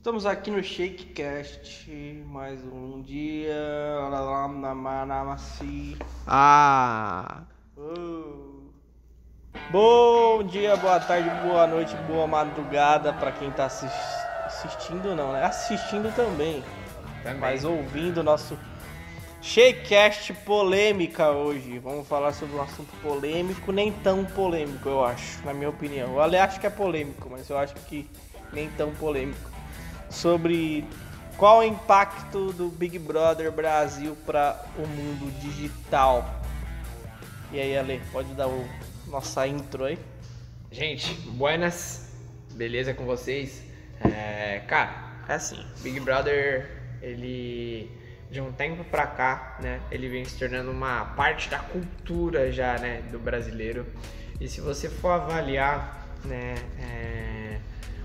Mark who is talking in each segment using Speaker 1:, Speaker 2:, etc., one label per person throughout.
Speaker 1: Estamos aqui no Shakecast, mais um dia.
Speaker 2: Ah!
Speaker 1: Oh. Bom dia, boa tarde, boa noite, boa madrugada para quem tá assis- assistindo, não, né? Assistindo também,
Speaker 2: Também.
Speaker 1: mas ouvindo o nosso Shakecast polêmica hoje. Vamos falar sobre um assunto polêmico, nem tão polêmico, eu acho, na minha opinião. Eu acho que é polêmico, mas eu acho que nem tão polêmico. Sobre qual o impacto do Big Brother Brasil para o mundo digital. E aí, Ale, pode dar o nossa intro aí?
Speaker 2: Gente, buenas, beleza com vocês? É, cara, é assim, Big Brother, ele de um tempo pra cá, né, ele vem se tornando uma parte da cultura já, né, do brasileiro. E se você for avaliar, né, é,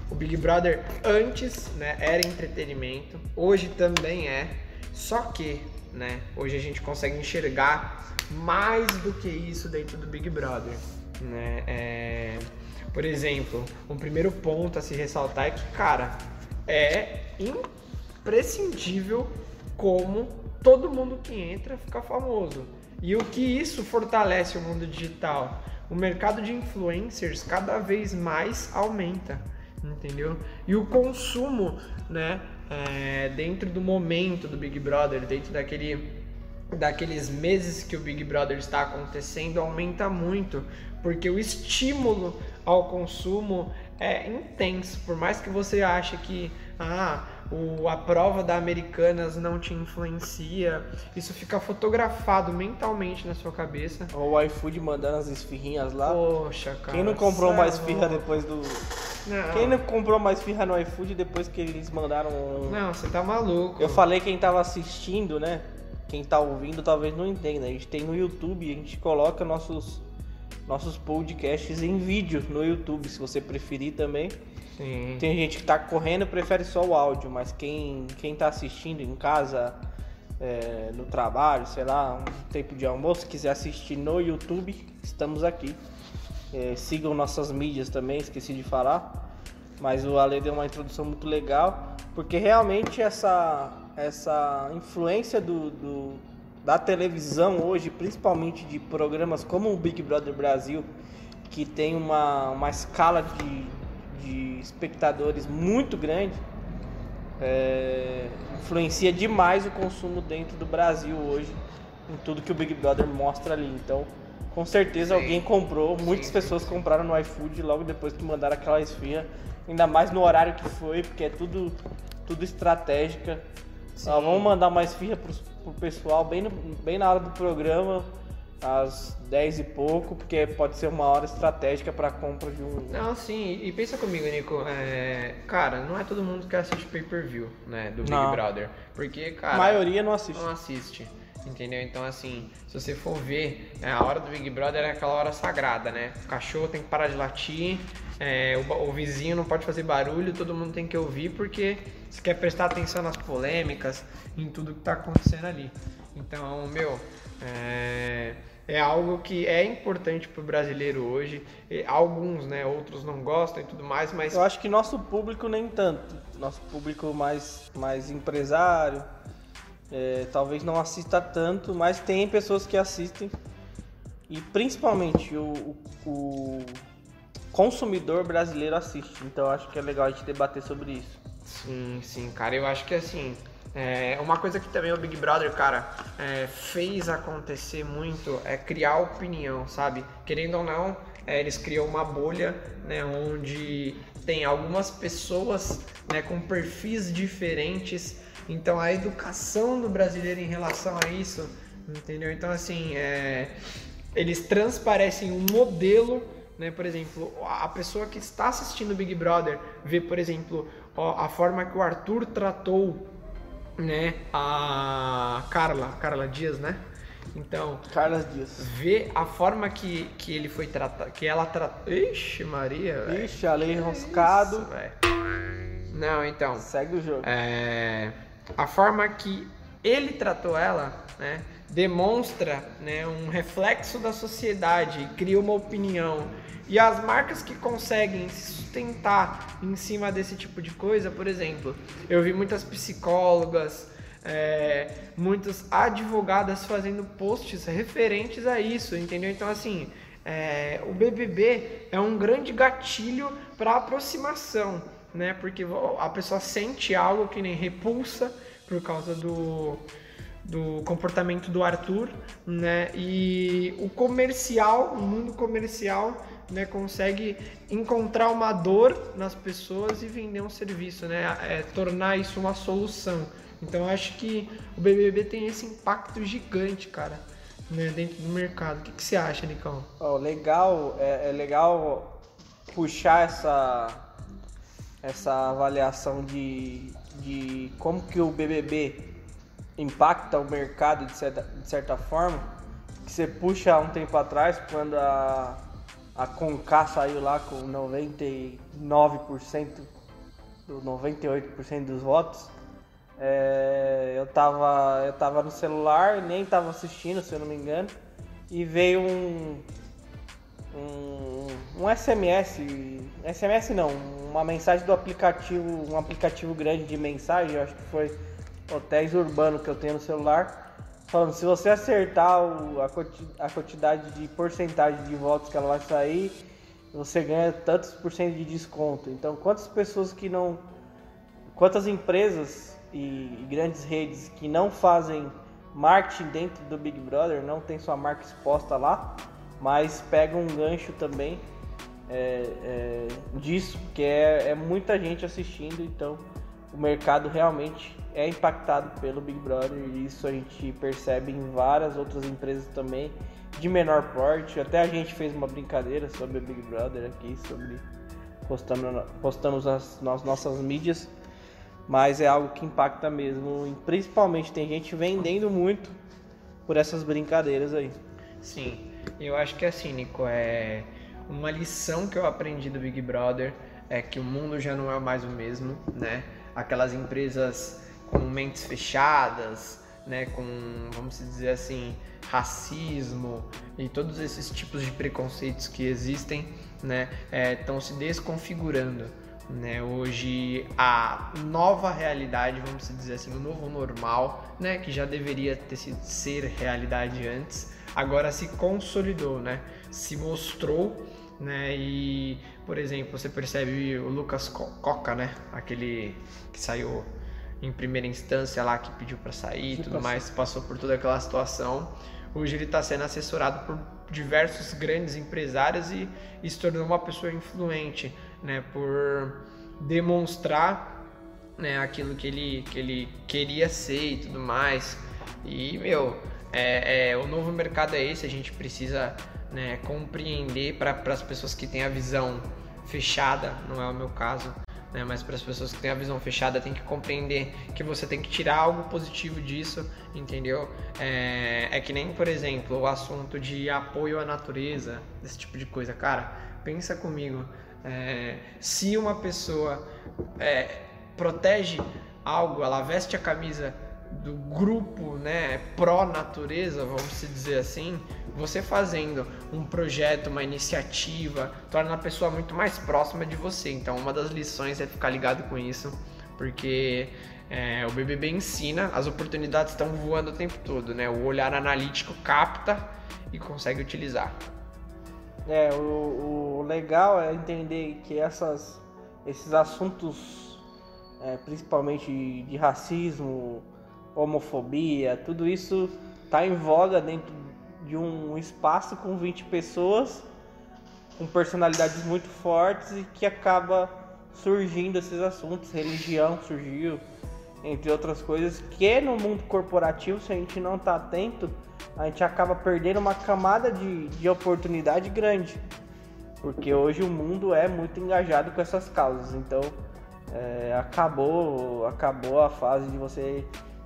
Speaker 2: o Big Brother antes, né, era entretenimento, hoje também é, só que, né, hoje a gente consegue enxergar mais do que isso dentro do Big Brother, né? É, por exemplo, um primeiro ponto a se ressaltar é que, cara, é imprescindível como todo mundo que entra fica famoso. E o que isso fortalece o mundo digital? O mercado de influencers cada vez mais aumenta, entendeu? E o consumo, né, é, dentro do momento do Big Brother, dentro daquele daqueles meses que o Big Brother está acontecendo aumenta muito, porque o estímulo ao consumo é intenso. Por mais que você ache que ah, o, a prova da Americanas não te influencia, isso fica fotografado mentalmente na sua cabeça.
Speaker 1: O iFood mandando as esfirrinhas lá.
Speaker 2: Poxa, cara.
Speaker 1: Quem não comprou mais
Speaker 2: é
Speaker 1: esfirra depois do.
Speaker 2: Não,
Speaker 1: Quem não comprou mais esfirra no iFood depois que eles mandaram.
Speaker 2: não, você tá maluco.
Speaker 1: Eu falei quem tava assistindo, né? Quem tá ouvindo talvez não entenda. A gente tem no YouTube, a gente coloca nossos nossos podcasts em vídeo no YouTube, se você preferir também.
Speaker 2: Sim.
Speaker 1: Tem gente que tá correndo e prefere só o áudio, mas quem, quem tá assistindo em casa, é, no trabalho, sei lá, um tempo de almoço, quiser assistir no YouTube, estamos aqui. É, sigam nossas mídias também, esqueci de falar. Mas o Ale deu uma introdução muito legal, porque realmente essa, essa influência do, do- da televisão hoje, principalmente de programas como o Big Brother Brasil, que tem uma, uma escala de, de espectadores muito grande, é, influencia demais o consumo dentro do Brasil hoje, em tudo que o Big Brother mostra ali. Então, com certeza
Speaker 2: Sim.
Speaker 1: alguém comprou, muitas
Speaker 2: Sim,
Speaker 1: pessoas compraram no iFood logo depois que mandaram aquela esfirra, ainda mais no horário que foi, porque é tudo, tudo estratégica. Ah, vamos mandar uma esfirra pro, pro pessoal bem, no- bem na hora do programa, às 10 e pouco, porque pode ser uma hora estratégica para compra de um.
Speaker 2: Não, sim, e pensa comigo, Nico, é, cara, não é todo mundo que assiste pay-per-view, né, do Big
Speaker 1: Não.
Speaker 2: Brother, porque, cara,
Speaker 1: a maioria não assiste.
Speaker 2: não assiste, entendeu? Então, assim, se você for ver, é, a hora do Big Brother é aquela hora sagrada, né? O cachorro tem que parar de latir, é, o, o vizinho não pode fazer barulho, todo mundo tem que ouvir, porque você quer prestar atenção nas polêmicas, em tudo que tá acontecendo ali. Então, meu, é, é algo que é importante pro brasileiro hoje. E alguns, né, outros não gostam e tudo mais, mas
Speaker 1: Eu acho que nosso público nem tanto. Nosso público mais, mais empresário, é, talvez não assista tanto, mas tem pessoas que assistem. E principalmente o, o- o consumidor brasileiro assiste. Então acho que é legal a gente debater sobre isso.
Speaker 2: Sim, sim, cara, eu acho que assim, é, uma coisa que também o Big Brother, cara, é, fez acontecer muito é criar opinião, sabe? Querendo ou não, é, eles criam uma bolha, né, onde tem algumas pessoas, né, com perfis diferentes. Então a educação do brasileiro em relação a isso, entendeu? Então assim, é, eles transparecem um modelo, né? Por exemplo, a pessoa que está assistindo o Big Brother vê, por exemplo, ó, a forma que o Arthur tratou, né? A Carla, Carla Dias, né? Então,
Speaker 1: Carlos Dias.
Speaker 2: vê a forma que, que ele foi tratado, que ela tratou. Ixi, Maria, velho.
Speaker 1: Ixi, Ale enroscado.
Speaker 2: Isso, velho. Não, então.
Speaker 1: Segue o jogo.
Speaker 2: É, a forma que ele tratou ela, né? Demonstra né, um reflexo da sociedade, cria uma opinião. E as marcas que conseguem se sustentar em cima desse tipo de coisa, por exemplo, eu vi muitas psicólogas, é, muitas advogadas fazendo posts referentes a isso, entendeu? Então, assim, é, o BBB é um grande gatilho para aproximação, né? Porque a pessoa sente algo que nem repulsa por causa do do comportamento do Arthur, né? E o comercial, o mundo comercial, né, consegue encontrar uma dor nas pessoas e vender um serviço, né? É, tornar isso uma solução. Então acho que o BBB tem esse impacto gigante, cara, né, dentro do mercado. O que, que você acha, Nicão?
Speaker 1: Oh, legal, é, é legal puxar essa essa avaliação de, de como que o BBB impacta o mercado de certa, de certa forma, que você puxa um tempo atrás, quando a, a Conká saiu lá com 99%, 98% dos votos, é, eu, tava, eu tava no celular, nem tava assistindo, se eu não me engano, e veio um, um, um SMS, SMS não, uma mensagem do aplicativo, um aplicativo grande de mensagem, eu acho que foi hotéis urbanos que eu tenho no celular, falando se você acertar o, a, a quantidade de porcentagem de votos que ela vai sair, você ganha tantos por cento de desconto. Então, quantas pessoas que não. Quantas empresas e, e grandes redes que não fazem marketing dentro do Big Brother, não tem sua marca exposta lá, mas pegam um gancho também é, é, disso, que é, é muita gente assistindo, então o mercado realmente é impactado pelo Big Brother e isso a gente percebe em várias outras empresas também de menor porte. Até a gente fez uma brincadeira sobre o Big Brother aqui, sobre postando, postamos nas, nas nossas mídias, mas é algo que impacta mesmo. E principalmente tem gente vendendo muito por essas brincadeiras aí.
Speaker 2: Sim, eu acho que é assim, Nico, é uma lição que eu aprendi do Big Brother é que o mundo já não é mais o mesmo, né? Aquelas empresas com mentes fechadas, né, com, vamos dizer assim, racismo e todos esses tipos de preconceitos que existem, né, estão é, se desconfigurando. Né? Hoje a nova realidade, vamos dizer assim, o novo normal, né, que já deveria ter sido ser realidade antes, agora se consolidou, né? Se mostrou, né? E, por exemplo, você percebe o Lucas Coca, né? Aquele que saiu em primeira instância lá que pediu para sair e tudo mais, passou por toda aquela situação. Hoje ele está sendo assessorado por diversos grandes empresários e, e, se tornou uma pessoa influente, né, por demonstrar né, aquilo que ele, que ele queria ser e tudo mais. E, meu, é, é o novo mercado é esse, a gente precisa né, compreender para as pessoas que têm a visão fechada, não é o meu caso, né? Mas para as pessoas que têm a visão fechada, tem que compreender que você tem que tirar algo positivo disso, entendeu? É, é que nem, por exemplo, o assunto de apoio à natureza, desse tipo de coisa. Cara, pensa comigo, é, se uma pessoa é, protege algo, ela veste a camisa do grupo, né, pró-natureza, vamos dizer assim, você fazendo um projeto, uma iniciativa, torna a pessoa muito mais próxima de você. Então, uma das lições é ficar ligado com isso, porque é, o BBB ensina, as oportunidades estão voando o tempo todo, né? O olhar analítico capta e consegue utilizar.
Speaker 1: É, o, o legal é entender que essas, esses assuntos, é, principalmente de, de racismo, homofobia, tudo isso está em voga dentro de um espaço com 20 pessoas, com personalidades muito fortes e que acaba surgindo esses assuntos. Religião surgiu, entre outras coisas, que no mundo corporativo, se a gente não está atento, a gente acaba perdendo uma camada de, de oportunidade grande. Porque hoje o mundo é muito engajado com essas causas. Então é, acabou, acabou a fase de você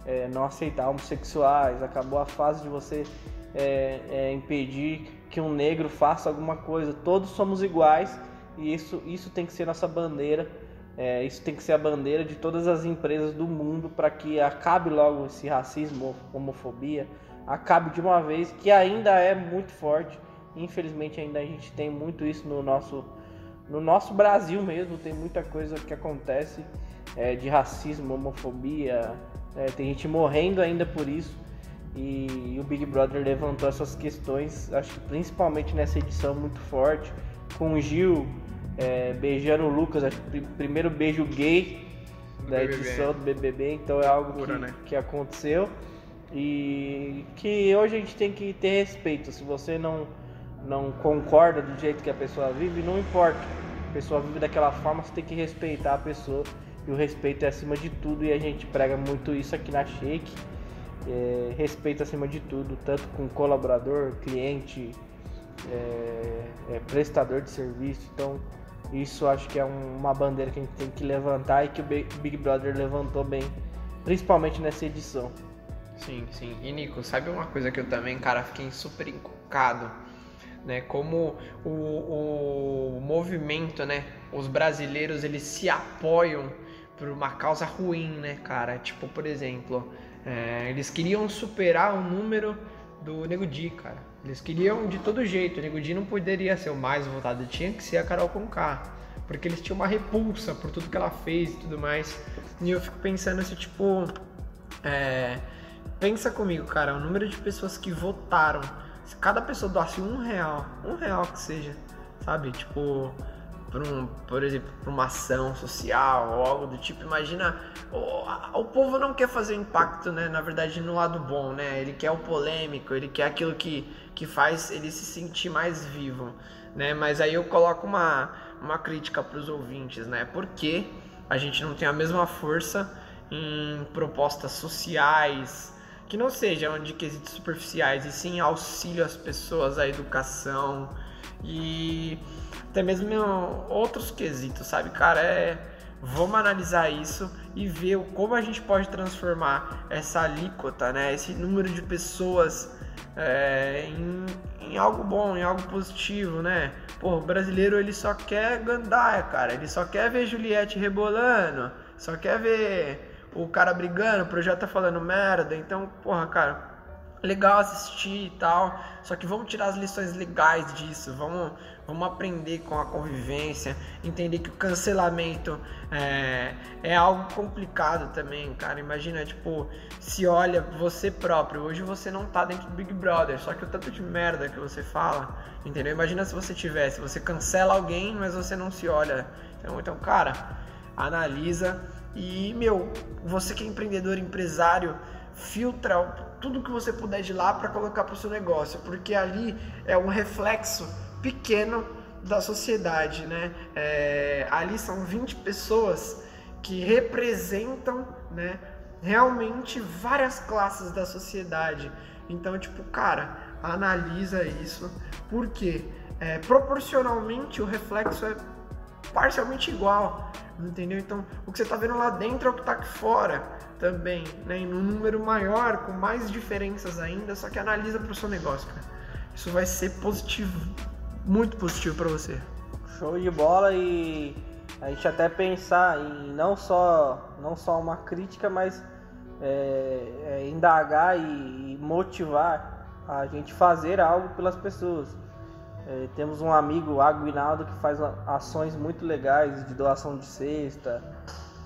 Speaker 1: é, não aceitar homossexuais, acabou a fase de você é, é, impedir que um negro faça alguma coisa. Todos somos iguais e isso, isso tem que ser nossa bandeira. É, isso tem que ser a bandeira de todas as empresas do mundo para que acabe logo esse racismo, homofobia, acabe de uma vez, que ainda é muito forte. Infelizmente ainda a gente tem muito isso no nosso no nosso Brasil mesmo, tem muita coisa que acontece é, de racismo, homofobia, é, tem gente morrendo ainda por isso. E, e o Big Brother levantou essas questões, acho que principalmente nessa edição muito forte, com o Gil é, beijando o Lucas, acho que primeiro beijo gay do da BBB. edição do BBB, então é algo Pura, que, né? que aconteceu e que hoje a gente tem que ter respeito. Se você não, não concorda do jeito que a pessoa vive, não importa. A pessoa vive daquela forma, você tem que respeitar a pessoa e o respeito é acima de tudo e a gente prega muito isso aqui na Shake. É, respeito acima de tudo, tanto com colaborador, cliente, é, é, prestador de serviço. Então, isso acho que é um, uma bandeira que a gente tem que levantar e que o Big Brother levantou bem, principalmente nessa edição.
Speaker 2: Sim, sim. E Nico, sabe uma coisa que eu também, cara, fiquei super encucado, né? Como o, o movimento, né? Os brasileiros, eles se apoiam por uma causa ruim, né, cara? Tipo, por exemplo, é, eles queriam superar o número do Nego Di, cara. Eles queriam de todo jeito. O Nego Di não poderia ser o mais votado, tinha que ser a Carol Conká. Porque eles tinham uma repulsa por tudo que ela fez e tudo mais. E eu fico pensando assim, tipo. É, pensa comigo, cara, o número de pessoas que votaram. Se cada pessoa doasse um real, um real que seja, sabe? Tipo, por, um, por exemplo, por uma ação social ou algo do tipo. Imagina, o, o povo não quer fazer impacto, né? Na verdade, no lado bom, né? Ele quer o polêmico, ele quer aquilo que, que faz ele se sentir mais vivo, né? Mas aí eu coloco uma, uma crítica para os ouvintes, né? Porque a gente não tem a mesma força em propostas sociais, que não sejam de quesitos superficiais, e sim auxílio às pessoas, à educação e até mesmo outros quesitos, sabe, cara? É, vamos analisar isso e ver como a gente pode transformar essa alíquota, né? Esse número de pessoas é, em, em, algo bom, em algo positivo, né? Pô, o brasileiro ele só quer gandaia, cara. Ele só quer ver Juliette rebolando, só quer ver o cara brigando, o projeto tá falando merda. Então, porra, cara, legal assistir e tal, só que vamos tirar as lições legais disso, vamos, vamos aprender com a convivência, entender que o cancelamento é, é algo complicado também, cara. Imagina, tipo, se olha você próprio, hoje você não tá dentro do Big Brother, só que o tanto de merda que você fala, entendeu? Imagina se você tivesse, você cancela alguém, mas você não se olha. Então, então cara, analisa e, meu, você que é empreendedor, empresário, filtra tudo que você puder de lá para colocar para o seu negócio, porque ali é um reflexo pequeno da sociedade, né? É, ali são 20 pessoas que representam, né, realmente várias classes da sociedade. Então, tipo, cara, analisa isso, porque é, proporcionalmente o reflexo é parcialmente igual, entendeu? Então, o que você está vendo lá dentro é o que está aqui fora também, né? Em um número maior, com mais diferenças ainda, só que analisa para o seu negócio, cara. Isso vai ser positivo, muito positivo para você.
Speaker 1: Show de bola e a gente até pensar em não só, não só uma crítica, mas é, é, indagar e, e motivar a gente fazer algo pelas pessoas. É, temos um amigo, Aguinaldo, que faz ações muito legais de doação de cesta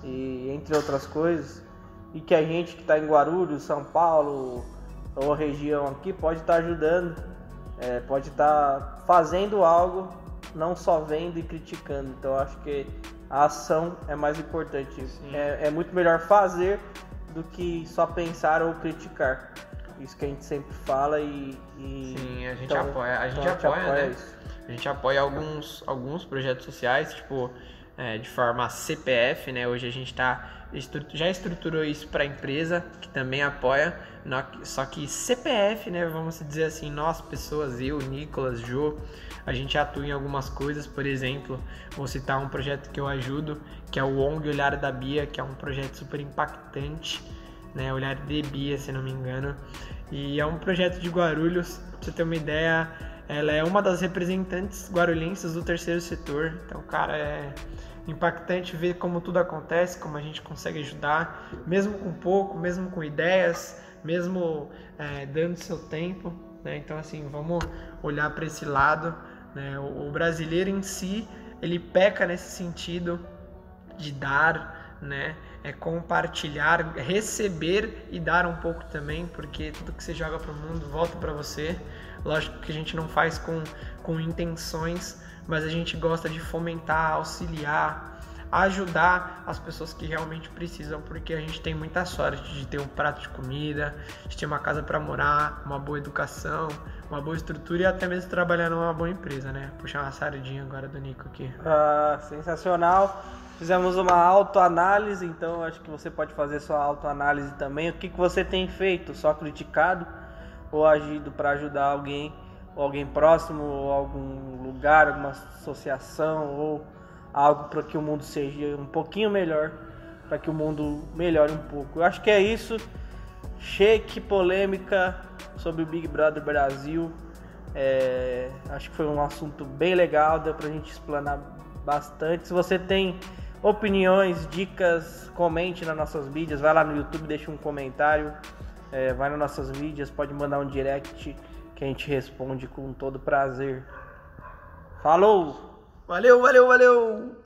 Speaker 1: e entre outras coisas. E que a gente que está em Guarulhos, São Paulo ou região aqui pode estar tá ajudando, é, pode estar tá fazendo algo, não só vendo e criticando. Então acho que a ação é mais importante. É, é muito melhor fazer do que só pensar ou criticar. Isso que a gente sempre fala e. e
Speaker 2: Sim, a gente então, apoia. A gente, então apoia, apoia, né? Isso. A gente apoia alguns, alguns projetos sociais, tipo, é, de forma CPF, né? Hoje a gente tá, já estruturou isso para a empresa, que também apoia, só que CPF, né? Vamos dizer assim, nós, pessoas, eu, Nicolas, Jô, a gente atua em algumas coisas, por exemplo, vou citar um projeto que eu ajudo, que é o ONG Olhar da Bia, que é um projeto super impactante, né? Olhar de Bia, se não me engano. E é um projeto de Guarulhos, pra você ter uma ideia, ela é uma das representantes guarulhenses do terceiro setor. Então, cara, é impactante ver como tudo acontece, como a gente consegue ajudar, mesmo com pouco, mesmo com ideias, mesmo é, dando seu tempo, né? Então assim, vamos olhar para esse lado, né? O, o brasileiro em si, ele peca nesse sentido de dar, né? É compartilhar, receber e dar um pouco também, porque tudo que você joga para o mundo volta para você. Lógico que a gente não faz com, com intenções, mas a gente gosta de fomentar, auxiliar, ajudar as pessoas que realmente precisam, porque a gente tem muita sorte de ter um prato de comida, de ter uma casa para morar, uma boa educação, uma boa estrutura e até mesmo trabalhar numa boa empresa, né? Puxar uma sardinha agora do Nico aqui.
Speaker 1: Ah, sensacional. Fizemos uma autoanálise, então acho que você pode fazer sua autoanálise também. O que, que você tem feito? Só criticado ou agido para ajudar alguém, ou alguém próximo, ou algum lugar, alguma associação, ou algo para que o mundo seja um pouquinho melhor, para que o mundo melhore um pouco. Eu acho que é isso. Shake polêmica sobre o Big Brother Brasil. É, acho que foi um assunto bem legal, deu pra gente explanar bastante. Se você tem opiniões, dicas, comente nas nossas mídias, vai lá no YouTube, deixa um comentário, é, vai nas nossas mídias, pode mandar um direct que a gente responde com todo prazer. Falou!
Speaker 2: Valeu, valeu, valeu!